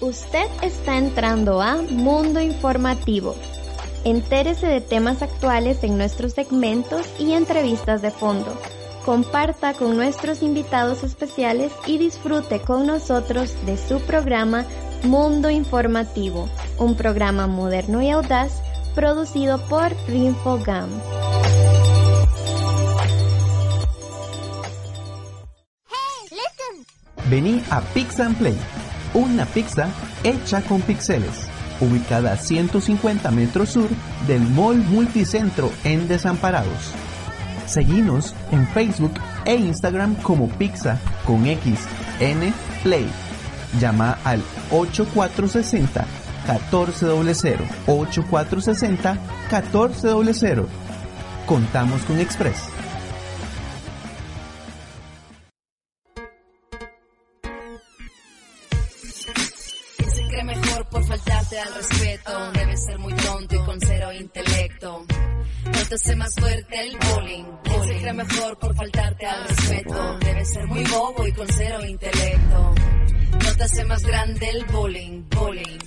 Usted está entrando a Mundo Informativo. Entérese de temas actuales en nuestros segmentos y entrevistas de fondo. Comparta con nuestros invitados especiales y disfrute con nosotros de su programa Mundo Informativo, un programa moderno y audaz producido por Rinfogam. Vení a Pix and Play, una pizza hecha con pixeles, ubicada a 150 metros sur del Mall Multicentro en Desamparados. Seguinos en Facebook e Instagram como Pizza con X N Play. Llama al 8460 1400 8460 1400. Contamos con Express. ¿Quién se cree mejor por faltarte al respeto? Debe ser muy tonto y con cero intelecto. No te hace más fuerte el bullying. ¿Quién se cree mejor por faltarte al respeto? Debe ser muy bobo y con cero intelecto. No te hace más grande el bullying, bullying.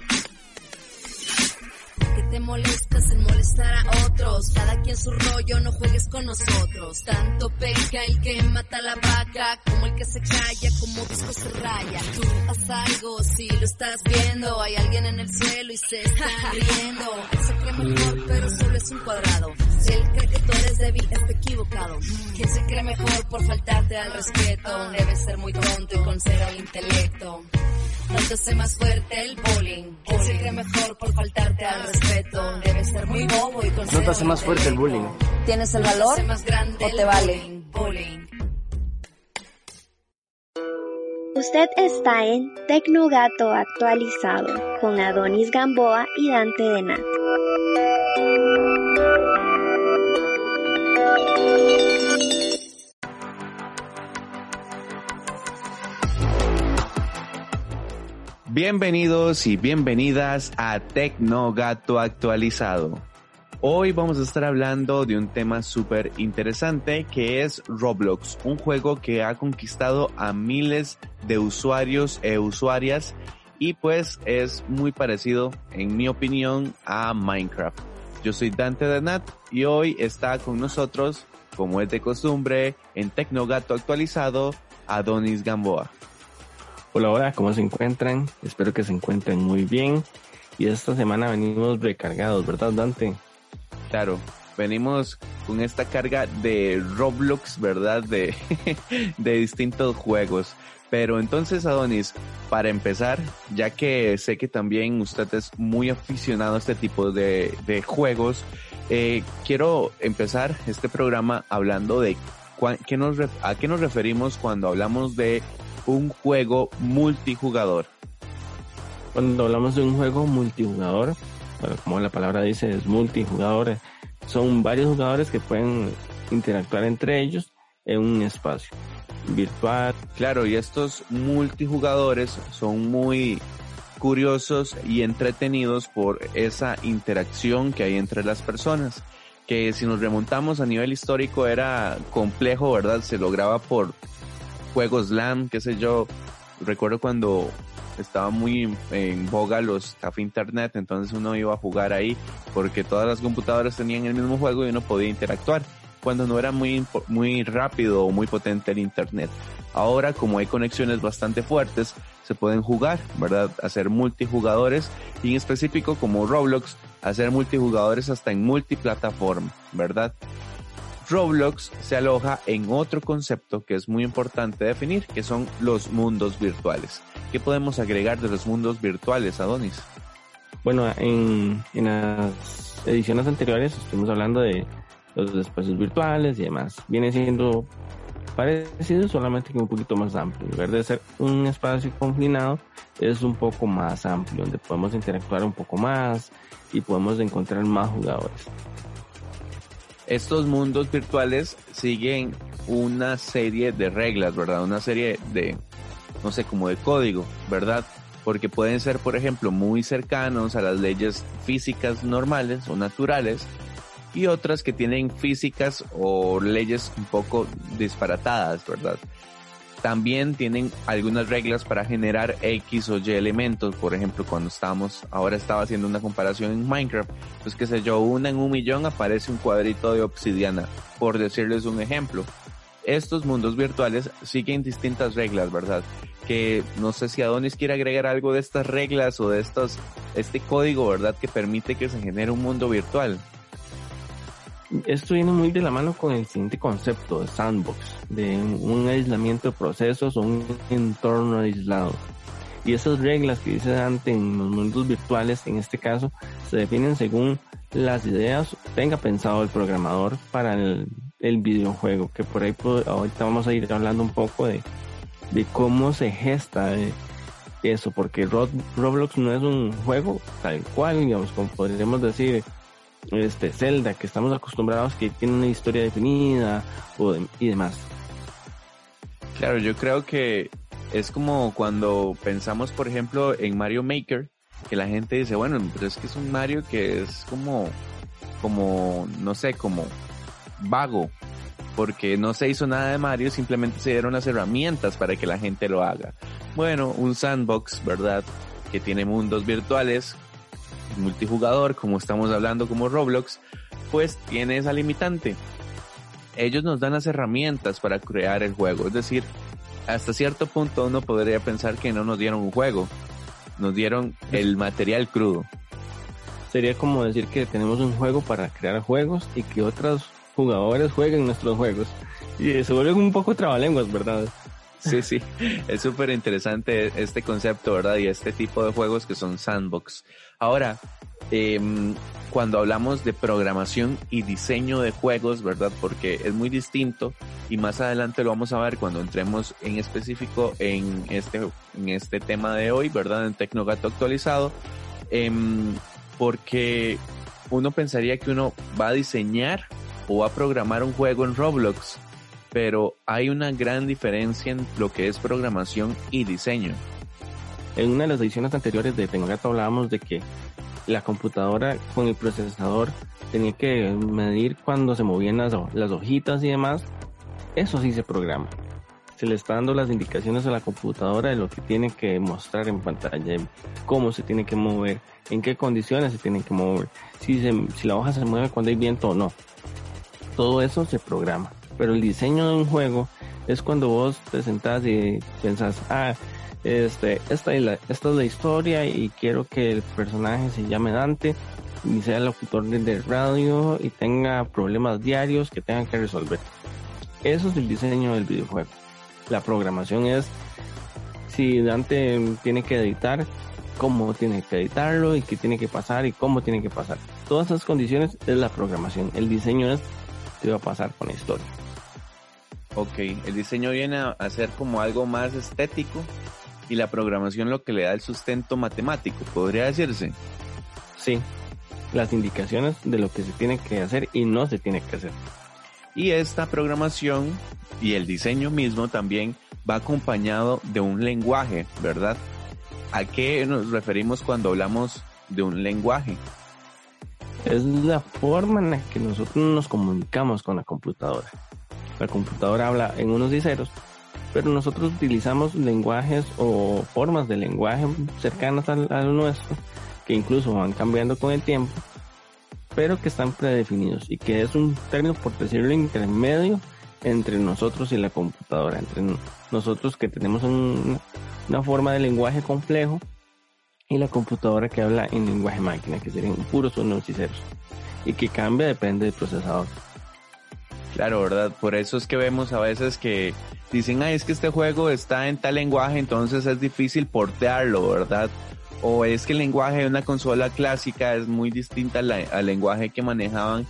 Te molestas en molestar a otros. Cada quien su rollo, no juegues con nosotros. Tanto peca el que mata la vaca, como el que se calla, como disco se raya. Tú haz algo, si lo estás viendo. Hay alguien en el cielo y se están riendo. Él se cree mejor, pero solo es un cuadrado. Si él cree que tú eres débil, está ¿Quién se cree mejor por faltarte al respeto? Debe ser muy tonto y con cero intelecto. Hace más fuerte el bullying. ¿Quién se cree mejor por faltarte al respeto? Debe ser muy bobo y con No te hace más fuerte el bullying. ¿Tienes el valor o te vale? Usted está en Tecnogato actualizado con Adonis Gamboa y Dante Denat. Bienvenidos y bienvenidas a Tecnogato actualizado. Hoy vamos a estar hablando de un tema súper interesante que es Roblox, un juego que ha conquistado a miles de usuarios e usuarias y pues es muy parecido, en mi opinión, a Minecraft. Yo soy Dante Danat y hoy está con nosotros, como es de costumbre, en Tecnogato actualizado, Adonis Gamboa. Hola, hola, ¿cómo se encuentran? Espero que se encuentren muy bien. Y esta semana venimos recargados, ¿verdad, Dante? Claro, venimos con esta carga de Roblox, ¿verdad? De, de distintos juegos. Pero entonces, Adonis, para empezar, ya que sé que también usted es muy aficionado a este tipo de, de juegos, eh, quiero empezar este programa hablando de qué nos, a qué nos referimos cuando hablamos de un juego multijugador. Cuando hablamos de un juego multijugador, bueno, como la palabra dice, es multijugador, eh, son varios jugadores que pueden interactuar entre ellos en un espacio virtual. Claro, y estos multijugadores son muy curiosos y entretenidos por esa interacción que hay entre las personas, que si nos remontamos a nivel histórico era complejo, ¿verdad? Se lograba por juegos LAN, qué sé yo. Recuerdo cuando estaba muy en, boga los café internet, entonces uno iba a jugar ahí porque todas las computadoras tenían el mismo juego y uno podía interactuar cuando no era muy, muy rápido o muy potente el internet. Ahora, como hay conexiones bastante fuertes, se pueden jugar, ¿verdad? Hacer multijugadores y en específico como Roblox, hacer multijugadores hasta en multiplataforma, ¿verdad? Roblox se aloja en otro concepto que es muy importante definir, que son los mundos virtuales. ¿Qué podemos agregar de los mundos virtuales, Adonis? Bueno, en, en las ediciones anteriores estuvimos hablando de los espacios virtuales y demás. Viene siendo parecido, solamente que un poquito más amplio. En lugar de ser un espacio confinado, es un poco más amplio, donde podemos interactuar un poco más y podemos encontrar más jugadores. Estos mundos virtuales siguen una serie de reglas, ¿verdad? Una serie de, no sé, como de código, ¿verdad? porque pueden ser, por ejemplo, muy cercanos a las leyes físicas normales o naturales, y otras que tienen físicas o leyes un poco disparatadas, ¿verdad? También tienen algunas reglas para generar X o Y elementos. Por ejemplo, cuando estamos, ahora estaba haciendo una comparación en Minecraft, pues que sé yo, una en un millón aparece un cuadrito de obsidiana, por decirles un ejemplo. Estos mundos virtuales siguen distintas reglas, ¿verdad? Que no sé si Adonis quiere agregar algo de estas reglas o de estos, este código, ¿verdad? Que permite que se genere un mundo virtual esto viene muy de la mano con el siguiente concepto de sandbox, de un aislamiento de procesos o un entorno aislado. Y esas reglas que dice Dante en los mundos virtuales, en este caso, se definen según las ideas tenga pensado el programador para el, videojuego, que por ahí ahorita vamos a ir hablando un poco de, de cómo se gesta eh, eso, porque Roblox no es un juego tal cual, digamos, como podríamos decir, este Zelda que estamos acostumbrados que tiene una historia definida y demás. Claro, yo creo que es como cuando pensamos, por ejemplo, en Mario Maker, que la gente dice, bueno, pero es que es un Mario que es como, como, no sé, como vago, porque no se hizo nada de Mario, simplemente se dieron las herramientas para que la gente lo haga. Bueno, un sandbox, ¿verdad? Que tiene mundos virtuales multijugador, como estamos hablando como Roblox, pues tiene esa limitante. Ellos nos dan las herramientas para crear el juego, es decir, hasta cierto punto uno podría pensar que no nos dieron un juego, nos dieron el material crudo. Sería como decir que tenemos un juego para crear juegos y que otros jugadores jueguen nuestros juegos. Y se vuelve un poco trabalenguas, ¿verdad? Sí, sí, es súper interesante este concepto, ¿verdad? Y este tipo de juegos que son sandbox. Ahora, em, cuando hablamos de programación y diseño de juegos, ¿verdad? Porque es muy distinto y más adelante lo vamos a ver cuando entremos en específico en este, en este tema de hoy, ¿verdad? En Tecnogato actualizado, em, porque uno pensaría que uno va a diseñar o va a programar un juego en Roblox pero hay una gran diferencia en lo que es programación y diseño. En una de las ediciones anteriores de Tecnogato hablábamos de que la computadora con el procesador tenía que medir cuando se movían las, hojitas y demás. Eso sí se programa. Se le está dando las indicaciones a la computadora de lo que tiene que mostrar en pantalla, cómo se tiene que mover, en qué condiciones se tiene que mover, si, si la hoja se mueve cuando hay viento o no. Todo eso se programa pero el diseño de un juego es cuando vos te sentás y pensás, ah, este, esta es, la, esta es la historia y quiero que el personaje se llame Dante y sea el locutor de radio y tenga problemas diarios que tengan que resolver. Eso es el diseño del videojuego. La programación es si Dante tiene que editar, cómo tiene que editarlo y qué tiene que pasar y cómo tiene que pasar. Todas esas condiciones es la programación. El diseño es qué va a pasar con la historia. Ok, el diseño viene a ser como algo más estético y la programación lo que le da el sustento matemático, podría decirse. Sí, las indicaciones de lo que se tiene que hacer y no se tiene que hacer. Y esta programación y el diseño mismo también va acompañado de un lenguaje, ¿verdad? ¿A qué nos referimos cuando hablamos de un lenguaje? Es la forma en la que nosotros nos comunicamos con la computadora la computadora habla en unos y ceros, pero nosotros utilizamos lenguajes o formas de lenguaje cercanas al, nuestro, que incluso van cambiando con el tiempo, pero que están predefinidos y que es un término, por decirlo, intermedio entre nosotros y la computadora, entre nosotros que tenemos una forma de lenguaje complejo y la computadora que habla en lenguaje máquina, que serían puros unos y ceros, y que cambia depende del procesador. Claro, ¿verdad? Por eso es que vemos a veces que dicen, ay, es que este juego está en tal lenguaje, entonces es difícil portearlo, ¿verdad? O es que el lenguaje de una consola clásica es muy distinta al, lenguaje que manejaban,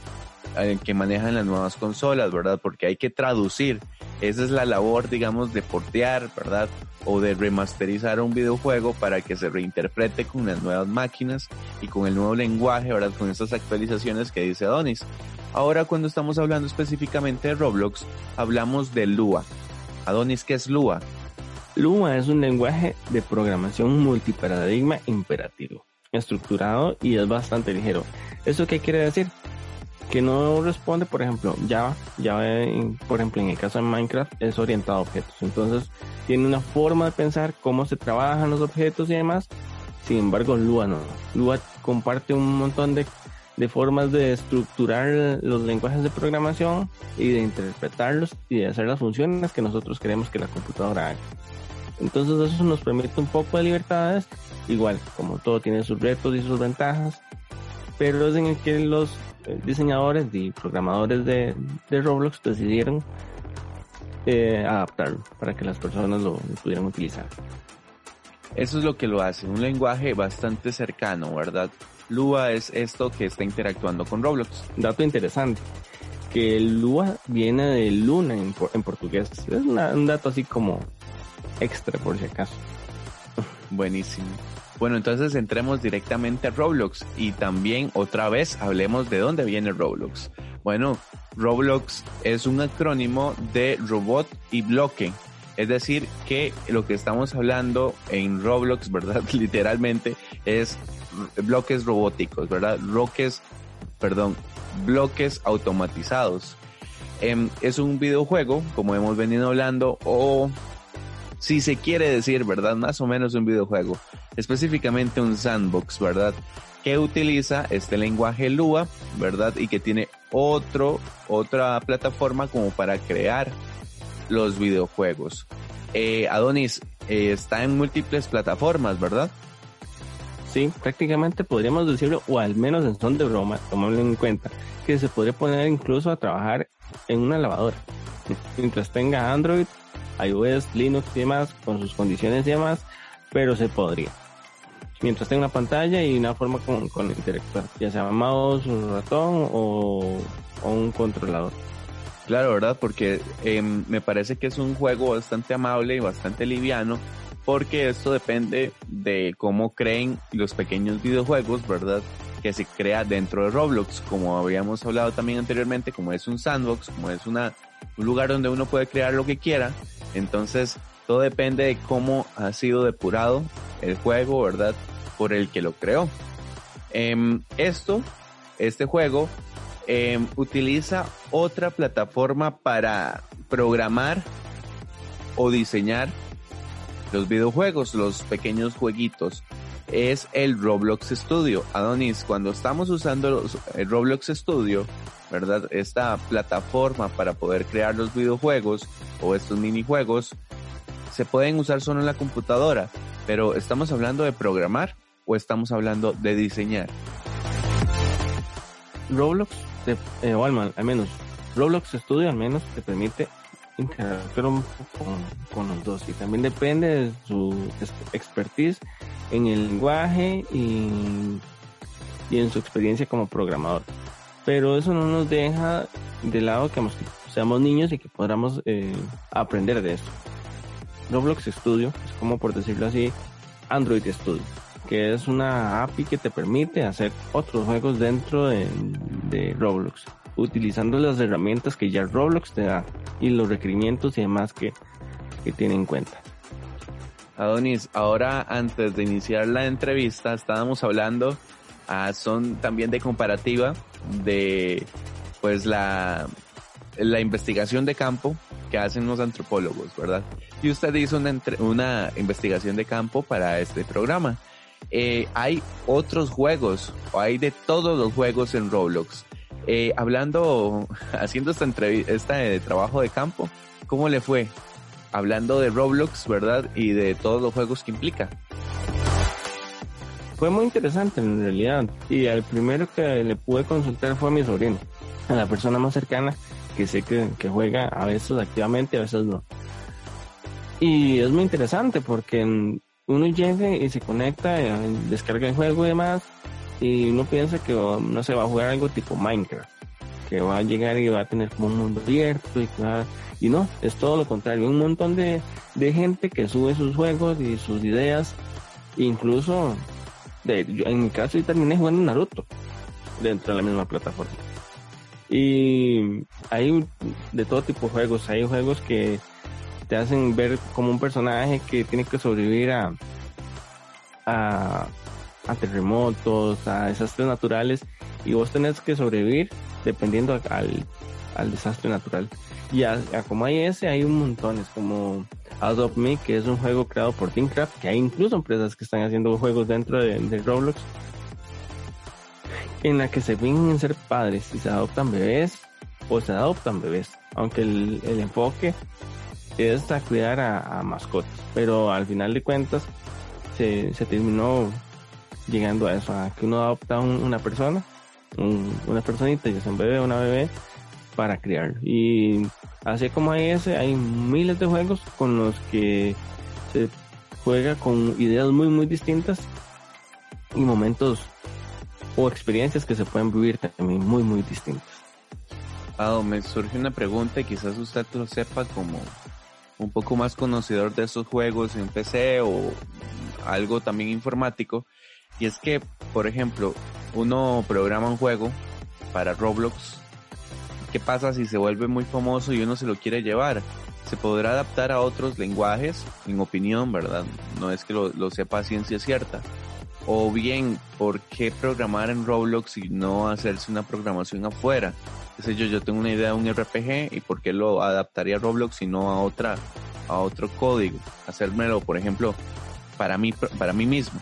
que manejan las nuevas consolas, ¿verdad? Porque hay que traducir. Esa es la labor, digamos, de portear, ¿verdad? O de remasterizar un videojuego para que se reinterprete con las nuevas máquinas y con el nuevo lenguaje, ¿verdad? Con estas actualizaciones que dice Donis. Ahora cuando estamos hablando específicamente de Roblox, hablamos de Lua. Adonis, ¿qué es Lua? Lua es un lenguaje de programación multiparadigma imperativo, estructurado y es bastante ligero. ¿Eso qué quiere decir? Que no responde, por ejemplo, Java. Java, por ejemplo, en el caso de Minecraft, es orientado a objetos. Entonces, tiene una forma de pensar cómo se trabajan los objetos y demás. Sin embargo, Lua no. Lua comparte un montón de, de formas de estructurar los lenguajes de programación y de interpretarlos y de hacer las funciones que nosotros queremos que la computadora haga. Entonces eso nos permite un poco de libertades, igual como todo tiene sus retos y sus ventajas, pero es en el que los diseñadores y programadores de, Roblox decidieron eh, adaptarlo para que las personas lo, pudieran utilizar. Eso es lo que lo hace, un lenguaje bastante cercano, ¿verdad? Lua es esto que está interactuando con Roblox. Dato interesante, que Lua viene de Luna en, portugués. Es un dato así como extra por si acaso. Buenísimo. Bueno, entonces entremos directamente a Roblox y también otra vez hablemos de dónde viene Roblox. Bueno, Roblox es un acrónimo de robot y bloque. Es decir, que lo que estamos hablando en Roblox, ¿verdad? Literalmente es bloques robóticos, ¿verdad? Bloques, perdón, bloques automatizados. Em, es un videojuego, como hemos venido hablando, o si se quiere decir, ¿verdad? Más o menos un videojuego, específicamente un sandbox, ¿verdad? Que utiliza este lenguaje Lua, ¿verdad? Y que tiene otro, otra plataforma como para crear los videojuegos. Eh, Adonis eh, está en múltiples plataformas, ¿verdad? Sí, prácticamente podríamos decirlo, o al menos en son de broma, tomarlo en cuenta, que se podría poner incluso a trabajar en una lavadora. Mientras tenga Android iOS, Linux y demás, con sus condiciones y demás, pero se podría. Mientras tenga una pantalla y una forma con, con interactuar, ya sea mouse, un ratón o, un controlador. Claro, ¿verdad? Porque em, me parece que es un juego bastante amable y bastante liviano, porque esto depende de cómo creen los pequeños videojuegos, ¿verdad? Que se crea dentro de Roblox, como habíamos hablado también anteriormente, como es un sandbox, como es una, un lugar donde uno puede crear lo que quiera. Entonces, todo depende de cómo ha sido depurado el juego, ¿verdad? Por el que lo creó. Em, esto, este juego, em, utiliza otra plataforma para programar o diseñar los videojuegos, los pequeños jueguitos. Es el Roblox Studio. Adonis, cuando estamos usando el Roblox Studio, ¿verdad? Esta plataforma para poder crear los videojuegos o estos minijuegos se pueden usar solo en la computadora, pero ¿estamos hablando de programar o estamos hablando de diseñar? Roblox, eh, o al, menos, Roblox Studio al menos te permite interactuar con, con, los dos y también depende de su expertise en el lenguaje y, y en su experiencia como programador pero eso no nos deja de lado que seamos niños y que podamos eh, aprender de esto. Roblox Studio es como por decirlo así, Android Studio, que es una API que te permite hacer otros juegos dentro de, Roblox, utilizando las herramientas que ya Roblox te da y los requerimientos y demás que, que tiene en cuenta. Adonis, ahora antes de iniciar la entrevista estábamos hablando, ah, son también de comparativa de pues la, la investigación de campo que hacen los antropólogos, ¿verdad? Y usted hizo una, investigación de campo para este programa. Eh, hay otros juegos, o hay de todos los juegos en Roblox. Eh, hablando, haciendo esta entrevista de trabajo de campo, ¿cómo le fue? Hablando de Roblox, ¿verdad? Y de todos los juegos que implica fue muy interesante en realidad. Y al primero que le pude consultar fue a mi sobrino, a la persona más cercana que sé que, juega a veces activamente, a veces no. Y es muy interesante porque uno llega y se conecta, eh, descarga el juego y demás, y uno piensa que oh, no se va a jugar algo tipo Minecraft, que va a llegar y va a tener como un mundo abierto y y no, es todo lo contrario, un montón de, de gente que sube sus juegos y sus ideas, incluso en mi caso yo terminé jugando Naruto dentro de la misma plataforma. Y hay de todo tipo de juegos. Hay juegos que te hacen ver como un personaje que tiene que sobrevivir a, terremotos, a desastres naturales, y vos tenés que sobrevivir dependiendo al, desastre natural. Y a, como hay ese, hay un montón, es como Adopt Me, que es un juego creado por Teamcraft, que hay incluso empresas que están haciendo juegos dentro de, de Roblox, en la que se ven ser padres y se adoptan bebés o se adoptan bebés, aunque el, el enfoque es a cuidar a, mascotas, pero al final de cuentas se, se terminó llegando a eso, a que uno adopta una persona, una personita, ya sea un bebé una bebé, para criar. Y así como hay ese, hay miles de juegos con los que se juega con ideas muy, muy distintas y momentos o experiencias que se pueden vivir también muy, muy distintas. Ah, me surge una pregunta y quizás usted lo sepa como un poco más conocedor de esos juegos en PC o algo también informático. Y es que, por ejemplo, uno programa un juego para Roblox. ¿Qué pasa si se vuelve muy famoso y uno se lo quiere llevar? Se podrá adaptar a otros lenguajes, en opinión, ¿verdad? No es que lo, sepa ciencia cierta o bien, ¿por qué programar en Roblox y no hacerse una programación afuera? Qué yo, yo tengo una idea de un RPG y ¿por qué lo adaptaría Roblox y no a otra, a otro código? Hacérmelo, por ejemplo, para mí, para mí mismo.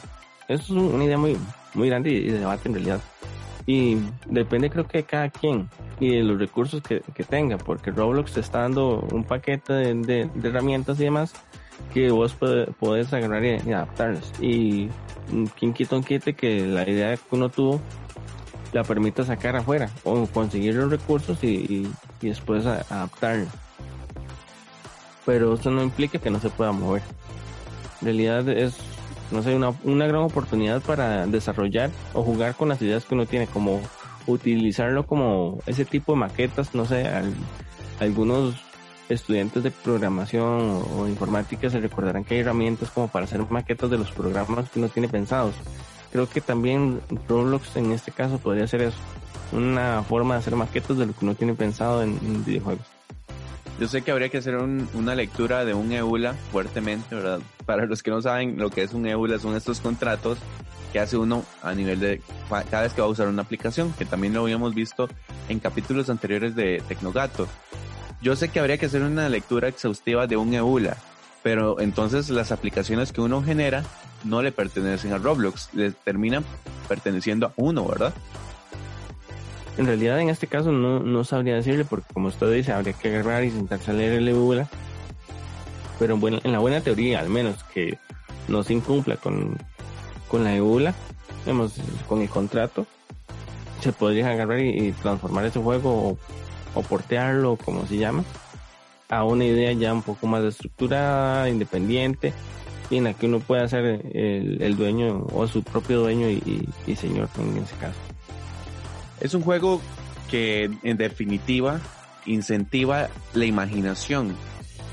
Eso es una idea muy, muy grande y de debate en realidad. Y depende creo que de cada quien y de los recursos que, que tenga, porque Roblox te está dando un paquete de, de herramientas y demás que vos podés agarrar y, adaptarlas. Y quien quita un quite que la idea que uno tuvo la permita sacar afuera o conseguir los recursos y, y, después adaptarlo. Pero eso no implica que no se pueda mover. En realidad es, no sé, una, una gran oportunidad para desarrollar o jugar con las ideas que uno tiene, como utilizarlo como ese tipo de maquetas, no sé, algunos estudiantes de programación o, informática se recordarán que hay herramientas como para hacer maquetas de los programas que uno tiene pensados. Creo que también Roblox en este caso podría ser una forma de hacer maquetas de lo que uno tiene pensado en, videojuegos. Yo sé que habría que hacer una lectura de un EULA fuertemente, ¿verdad? Para los que no saben lo que es un EULA, son estos contratos que hace uno a nivel de cada vez que va a usar una aplicación, que también lo habíamos visto en capítulos anteriores de Tecnogato. Yo sé que habría que hacer una lectura exhaustiva de un EULA, pero entonces las aplicaciones que uno genera no le pertenecen a Roblox, le terminan perteneciendo a uno, ¿verdad? En realidad en este caso no, no sabría decirle porque como usted dice habría que agarrar y sentarse a leer el EULA, pero bueno, en la buena teoría al menos que no se incumpla con, con la EULA, digamos, con el contrato, se podría agarrar y, y transformar ese juego o portearlo, como se llama, a una idea ya un poco más estructurada, independiente, y en la que uno pueda ser el, dueño o su propio dueño y, señor en ese caso. Es un juego que en definitiva incentiva la imaginación,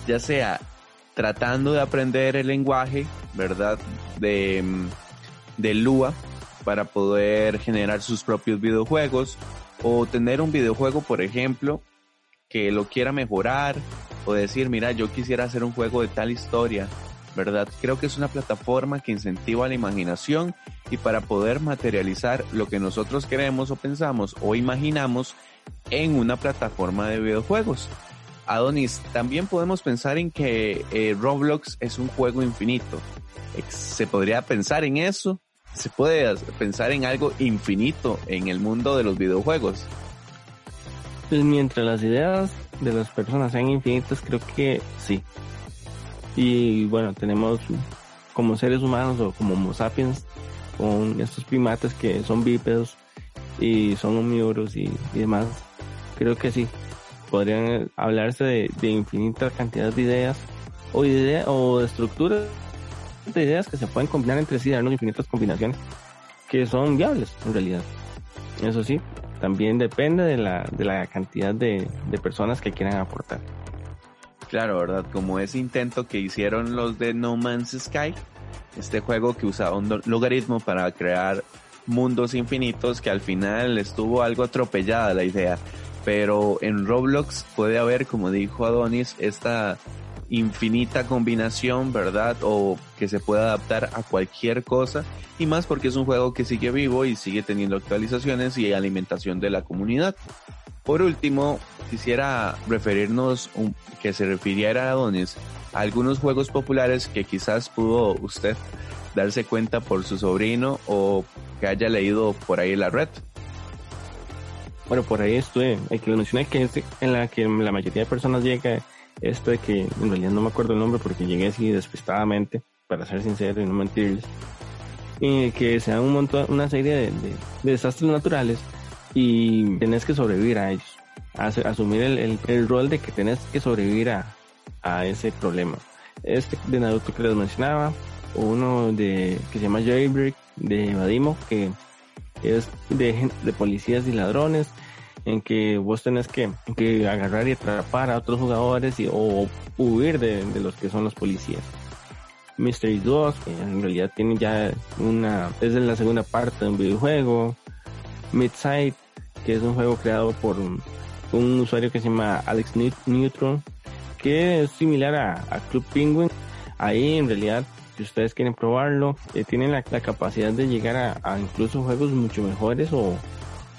ya sea tratando de aprender el lenguaje, ¿verdad? De, de Lua para poder generar sus propios videojuegos o tener un videojuego, por ejemplo, que lo quiera mejorar o decir, mira, yo quisiera hacer un juego de tal historia, ¿verdad? Creo que es una plataforma que incentiva la imaginación y para poder materializar lo que nosotros queremos o pensamos o imaginamos en una plataforma de videojuegos. Adonis, también podemos pensar en que eh, Roblox es un juego infinito. ¿Se podría pensar en eso? Se puede pensar en algo infinito en el mundo de los videojuegos. Pues mientras las ideas de las personas sean infinitas, creo que sí. Y bueno, tenemos como seres humanos o como Homo sapiens, con estos primates que son bípedos y son omnívoros y, demás, creo que sí. Podrían hablarse de, de infinita cantidad de ideas o, idea, o de estructuras de ideas que se pueden combinar entre sí, darnos infinitas combinaciones que son viables en realidad. Eso sí, también depende de la, de la cantidad de, de personas que quieran aportar. Claro, ¿verdad? Como ese intento que hicieron los de No Man's Sky, este juego que usaba un logaritmo para crear mundos infinitos que al final estuvo algo atropellada la idea. Pero en Roblox puede haber, como dijo Adonis, esta infinita combinación, ¿verdad? O que se pueda adaptar a cualquier cosa. Y más porque es un juego que sigue vivo y sigue teniendo actualizaciones y alimentación de la comunidad. Por último, quisiera referirnos, que se refiriera a Adonis, algunos juegos populares que quizás pudo usted darse cuenta por su sobrino o que haya leído por ahí en la red. Bueno, por ahí estuve, hay que mencionar que es en la que la mayoría de personas llega esto de que en realidad no me acuerdo el nombre porque llegué así despistadamente, para ser sincero y no mentirles, y que se dan un montón, una serie de, desastres naturales y tenés que sobrevivir a ellos, asumir el, el, rol de que tenés que sobrevivir a, a ese problema. Este de Naruto que les mencionaba, uno de que se llama Jailbreak de Vadimo, que es de, de policías y ladrones, en que vos tenés que, que agarrar y atrapar a otros jugadores y, o huir de, de los que son los policías. Mystery 2, que en realidad tiene ya una, es de la segunda parte de un videojuego. Midside, que es un juego creado por un, usuario que se llama Alex Neutron, que es similar a, a Club Penguin. Ahí en realidad, si ustedes quieren probarlo, eh, tienen la, la, capacidad de llegar a, a incluso juegos mucho mejores o,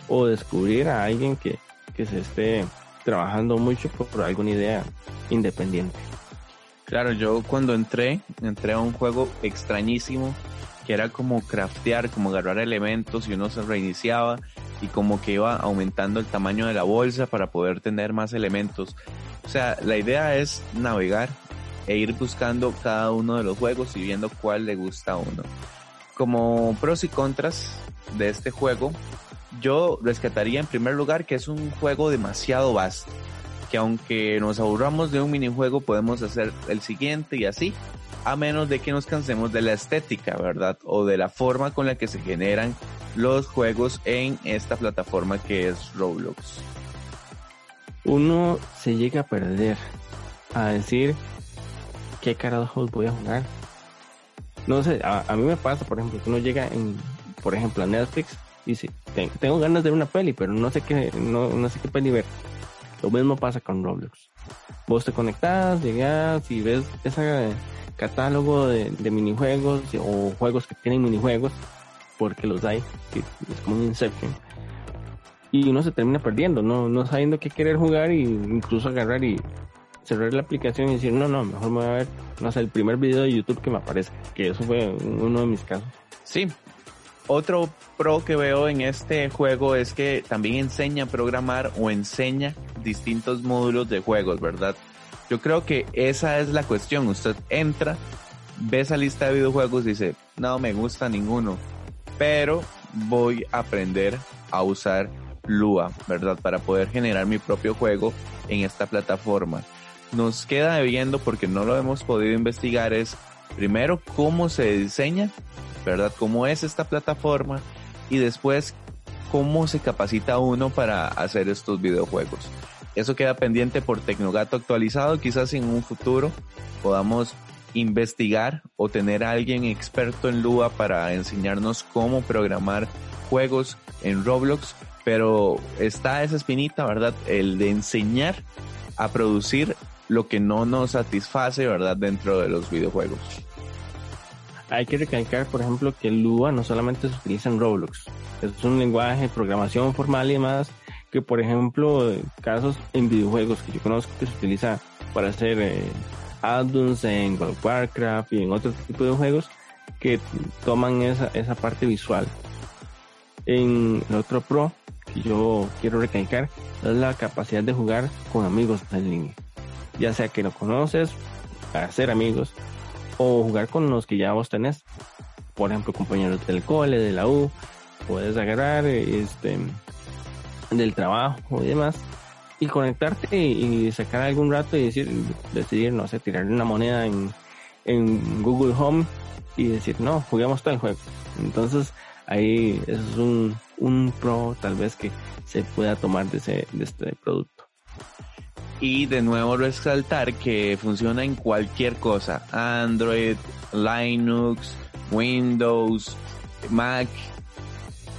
o descubrir a alguien que, que se esté trabajando mucho por, alguna idea independiente. Claro, yo cuando entré, entré a un juego extrañísimo que era como craftear, como agarrar elementos y uno se reiniciaba y como que iba aumentando el tamaño de la bolsa para poder tener más elementos. O sea, la idea es navegar e ir buscando cada uno de los juegos y viendo cuál le gusta a uno. Como pros y contras de este juego, yo rescataría en primer lugar que es un juego demasiado vasto, que aunque nos aburramos de un minijuego podemos hacer el siguiente y así, a menos de que nos cansemos de la estética, ¿verdad? O de la forma con la que se generan los juegos en esta plataforma que es Roblox. Uno se llega a perder a decir qué carajos voy a jugar. No sé, a, mí me pasa, por ejemplo, que uno llega en, por ejemplo, a Netflix dice, tengo ganas de ver una peli, pero no sé qué, no, no sé qué peli ver. Lo mismo pasa con Roblox. Vos te conectas, llegas y ves ese catálogo de, minijuegos o juegos que tienen minijuegos, porque los hay, es como un Inception. Y uno se termina perdiendo, no, no sabiendo qué querer jugar y incluso agarrar y cerrar la aplicación y decir, no, no, mejor me voy a ver, no sé, el primer video de YouTube que me aparezca, que eso fue uno de mis casos. Sí, otro pro que veo en este juego es que también enseña a programar o enseña distintos módulos de juegos, ¿verdad? Yo creo que esa es la cuestión. Usted entra, ve esa lista de videojuegos y dice, no me gusta ninguno, pero voy a aprender a usar Lua, ¿verdad? Para poder generar mi propio juego en esta plataforma. Nos queda viendo porque no lo hemos podido investigar es primero cómo se diseña ¿verdad? ¿Cómo es esta plataforma? Y después, ¿cómo se capacita uno para hacer estos videojuegos? Eso queda pendiente por Tecnogato actualizado. Quizás en un futuro podamos investigar o tener a alguien experto en Lua para enseñarnos cómo programar juegos en Roblox. Pero está esa espinita, ¿verdad? El de enseñar a producir lo que no nos satisface, ¿verdad? Dentro de los videojuegos hay que recalcar, por ejemplo, que Lua no solamente se utiliza en Roblox, es un lenguaje de programación formal y demás que, por ejemplo, casos en videojuegos que yo conozco que se utiliza para hacer eh, en Warcraft y en otro tipo de juegos que toman esa, esa parte visual. En el otro pro que yo quiero recalcar es la capacidad de jugar con amigos en línea. Ya sea que lo conoces, hacer amigos, o jugar con los que ya vos tenés. Por ejemplo, compañeros del cole, de la U, puedes agarrar este del trabajo y demás y conectarte y, sacar algún rato y decir, decidir, no sé, tirar una moneda en, en Google Home y decir, no, juguemos todo el juego. Entonces, ahí es un, un pro tal vez que se pueda tomar de, ese, de este producto. Y de nuevo resaltar que funciona en cualquier cosa. Android, Linux, Windows, Mac.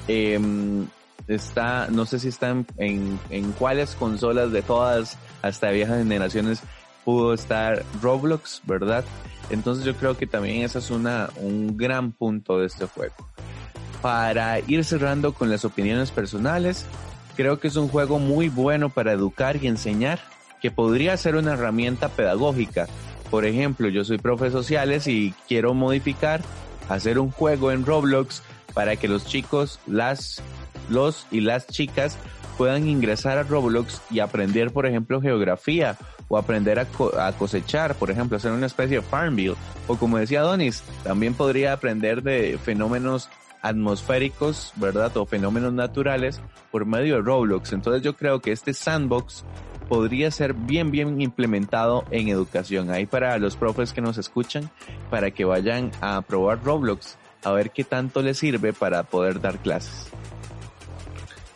Em, está, no sé si están en, en cuáles consolas de todas, hasta viejas generaciones, pudo estar Roblox, ¿verdad? Entonces yo creo que también ese es una, un gran punto de este juego. Para ir cerrando con las opiniones personales, creo que es un juego muy bueno para educar y enseñar, que podría ser una herramienta pedagógica. Por ejemplo, yo soy profe sociales y quiero modificar, hacer un juego en Roblox para que los chicos, las, los y las chicas puedan ingresar a Roblox y aprender, por ejemplo, geografía o aprender a, cosechar, por ejemplo, hacer una especie de Farmville. O como decía Donis, también podría aprender de fenómenos atmosféricos, ¿verdad? O fenómenos naturales por medio de Roblox. Entonces yo creo que este sandbox podría ser bien, bien implementado en educación. Ahí para los profes que nos escuchan, para que vayan a probar Roblox, a ver qué tanto les sirve para poder dar clases.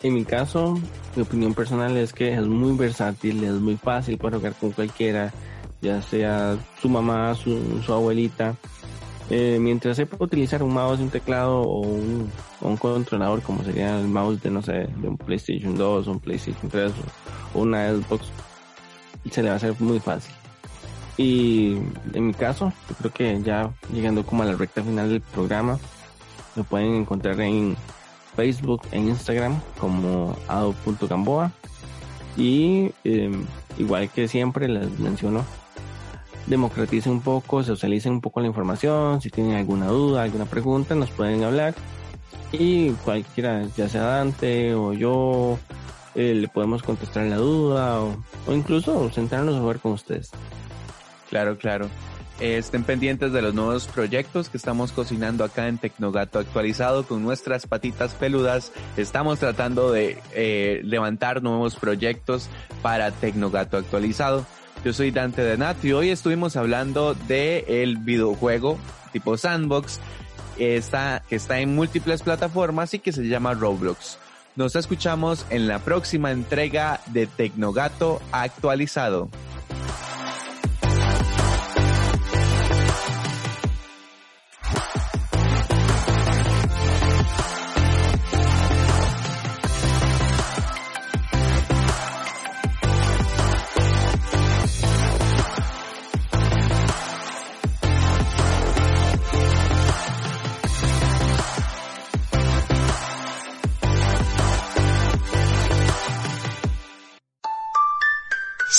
En mi caso, mi opinión personal es que es muy versátil, es muy fácil para jugar con cualquiera, ya sea su mamá, su, abuelita. Eh, mientras sepa utilizar un mouse, un teclado o un, un, controlador como sería el mouse de, no sé, de un PlayStation 2 o un PlayStation 3 o una Xbox, se le va a hacer muy fácil. Y en mi caso, yo creo que ya llegando como a la recta final del programa, lo pueden encontrar en Facebook e Instagram como ado.gamboa. Y em, igual que siempre les menciono, democraticen un poco, socialicen un poco la información. Si tienen alguna duda, alguna pregunta, nos pueden hablar. Y cualquiera, ya sea Dante o yo, eh, le podemos contestar la duda o, o incluso sentarnos a ver con ustedes. Claro, claro estén pendientes de los nuevos proyectos que estamos cocinando acá en Tecnogato actualizado con nuestras patitas peludas. Estamos tratando de eh, levantar nuevos proyectos para Tecnogato actualizado. Yo soy Dante Denat y hoy estuvimos hablando de el videojuego tipo sandbox está, que está en múltiples plataformas y que se llama Roblox. Nos escuchamos en la próxima entrega de Tecnogato actualizado.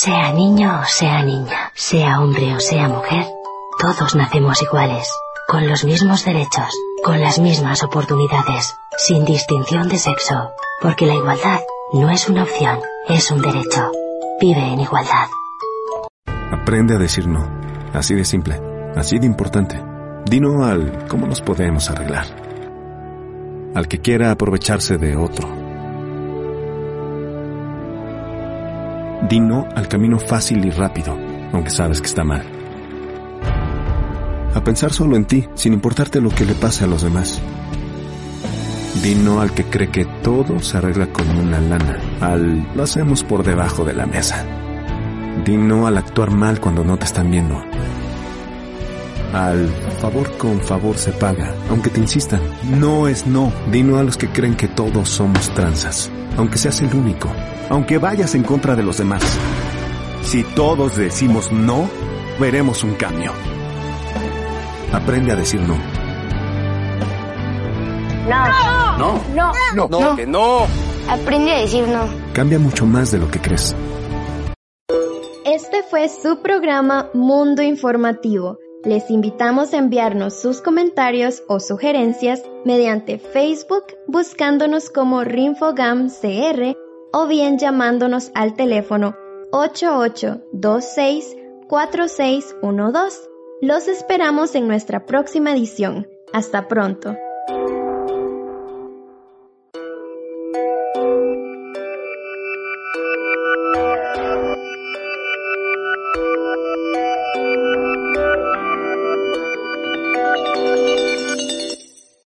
Sea niño o sea niña, sea hombre o sea mujer, todos nacemos iguales, con los mismos derechos, con las mismas oportunidades, sin distinción de sexo, porque la igualdad no es una opción, es un derecho. Vive en igualdad. Aprende a decir no, así de simple, así de importante. Dino al cómo nos podemos arreglar. Al que quiera aprovecharse de otro Di no al camino fácil y rápido, aunque sabes que está mal. A pensar solo en ti, sin importarte lo que le pase a los demás. Di no al que cree que todo se arregla con una lana, al lo hacemos por debajo de la mesa. Di no al actuar mal cuando no te están viendo. Al favor con favor se paga, aunque te insistan. No es no. Di no a los que creen que todos somos tranzas, aunque seas el único aunque vayas en contra de los demás. Si todos decimos no, veremos un cambio. Aprende a decir no. No. No. No. No. No. Que no. Aprende a decir no. Cambia mucho más de lo que crees. Este fue su programa Mundo Informativo. Les invitamos a enviarnos sus comentarios o sugerencias mediante Facebook buscándonos como RinfoGamCR o bien llamándonos al teléfono 8826-4612. Los esperamos en nuestra próxima edición. Hasta pronto.